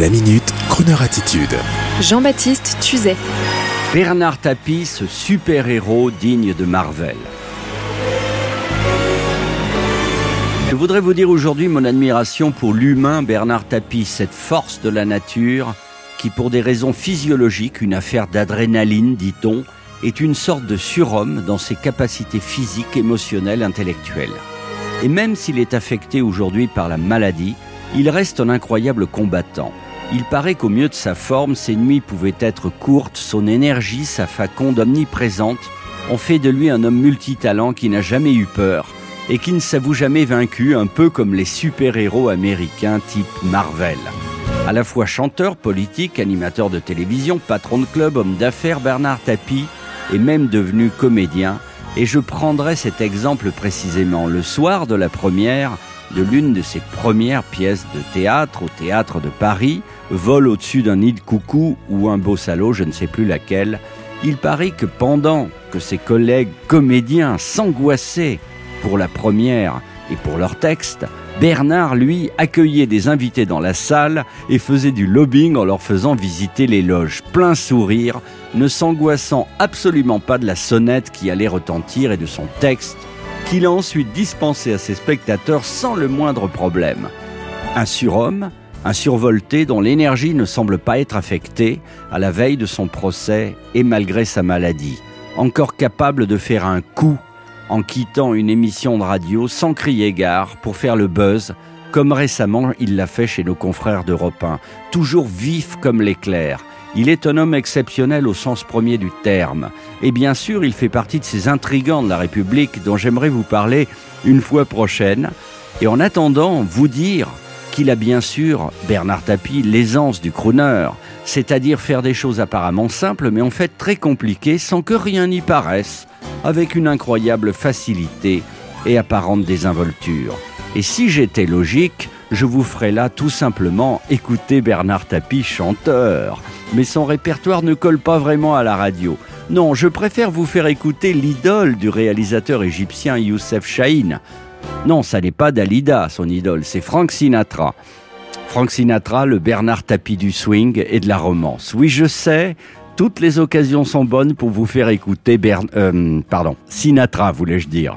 La minute, Kroneur attitude. Jean-Baptiste Tuzet. Bernard Tapie, ce super-héros digne de Marvel. Je voudrais vous dire aujourd'hui mon admiration pour l'humain Bernard Tapie, cette force de la nature qui, pour des raisons physiologiques, une affaire d'adrénaline, dit-on, est une sorte de surhomme dans ses capacités physiques, émotionnelles, intellectuelles. Et même s'il est affecté aujourd'hui par la maladie, il reste un incroyable combattant. Il paraît qu'au mieux de sa forme, ses nuits pouvaient être courtes, son énergie, sa faconde omniprésente ont fait de lui un homme multitalent qui n'a jamais eu peur et qui ne s'avoue jamais vaincu, un peu comme les super-héros américains type Marvel. À la fois chanteur, politique, animateur de télévision, patron de club, homme d'affaires, Bernard Tapie est même devenu comédien. Et je prendrai cet exemple précisément le soir de la première de l'une de ses premières pièces de théâtre au théâtre de Paris, Vol au-dessus d'un nid de coucou ou un beau salaud, je ne sais plus laquelle, il paraît que pendant que ses collègues comédiens s'angoissaient pour la première et pour leur texte, Bernard, lui, accueillait des invités dans la salle et faisait du lobbying en leur faisant visiter les loges, plein sourire, ne s'angoissant absolument pas de la sonnette qui allait retentir et de son texte qu'il a ensuite dispensé à ses spectateurs sans le moindre problème. Un surhomme, un survolté dont l'énergie ne semble pas être affectée à la veille de son procès et malgré sa maladie, encore capable de faire un coup en quittant une émission de radio sans crier gare pour faire le buzz, comme récemment il l'a fait chez nos confrères d'Europe 1, toujours vif comme l'éclair, il est un homme exceptionnel au sens premier du terme. Et bien sûr, il fait partie de ces intrigants de la République dont j'aimerais vous parler une fois prochaine. Et en attendant, vous dire qu'il a bien sûr, Bernard Tapie, l'aisance du crooner, c'est-à-dire faire des choses apparemment simples mais en fait très compliquées sans que rien n'y paraisse, avec une incroyable facilité et apparente désinvolture. Et si j'étais logique, je vous ferais là tout simplement écouter Bernard Tapie chanteur mais son répertoire ne colle pas vraiment à la radio. Non, je préfère vous faire écouter l'idole du réalisateur égyptien Youssef Chahine. Non, ça n'est pas Dalida, son idole, c'est Frank Sinatra. Frank Sinatra, le Bernard Tapie du swing et de la romance. Oui, je sais, toutes les occasions sont bonnes pour vous faire écouter Bern... Euh, pardon, Sinatra, voulais-je dire.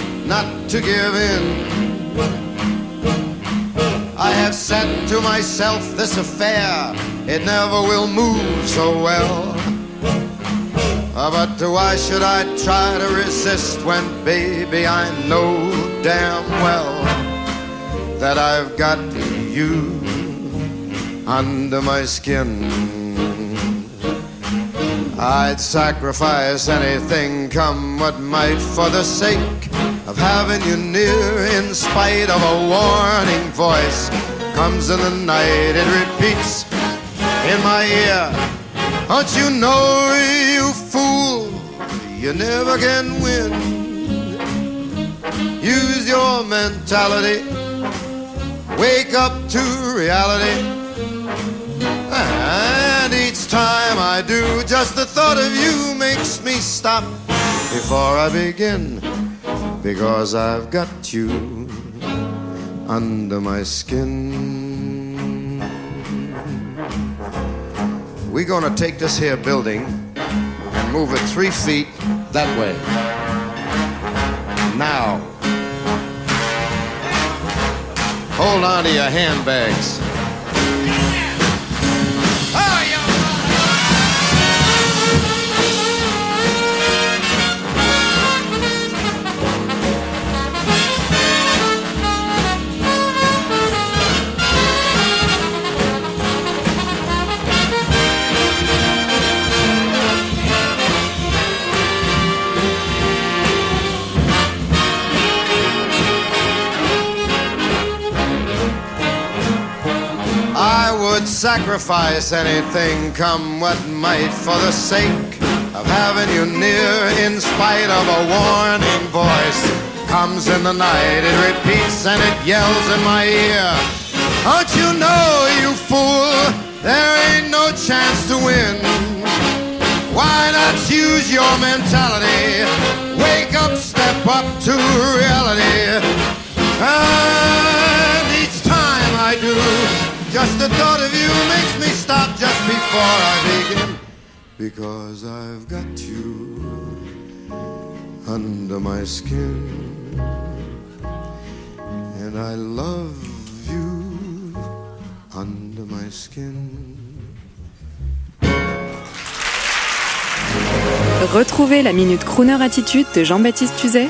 not to give in I have said to myself, this affair, it never will move so well. Uh, but why should I try to resist when, baby, I know damn well that I've got you under my skin. I'd sacrifice anything, come what might, for the sake of having you near in spite of a warning voice comes in the night it repeats in my ear. Don't you know you fool you never can win. Use your mentality. Wake up to reality. And each time I do just the thought of you makes me stop before I begin because I've got you under my skin. We're gonna take this here building and move it three feet that way. Now, hold on to your handbags. Sacrifice anything, come what might, for the sake of having you near. In spite of a warning voice, comes in the night, it repeats and it yells in my ear. Don't you know, you fool, there ain't no chance to win. Why not use your mentality? Wake up, step up to reality. And each time I do, just the thought of you makes me stop just before I begin. Because I've got you under my skin. And I love you under my skin. Retrouvez la Minute Crooner Attitude de Jean-Baptiste Tuzet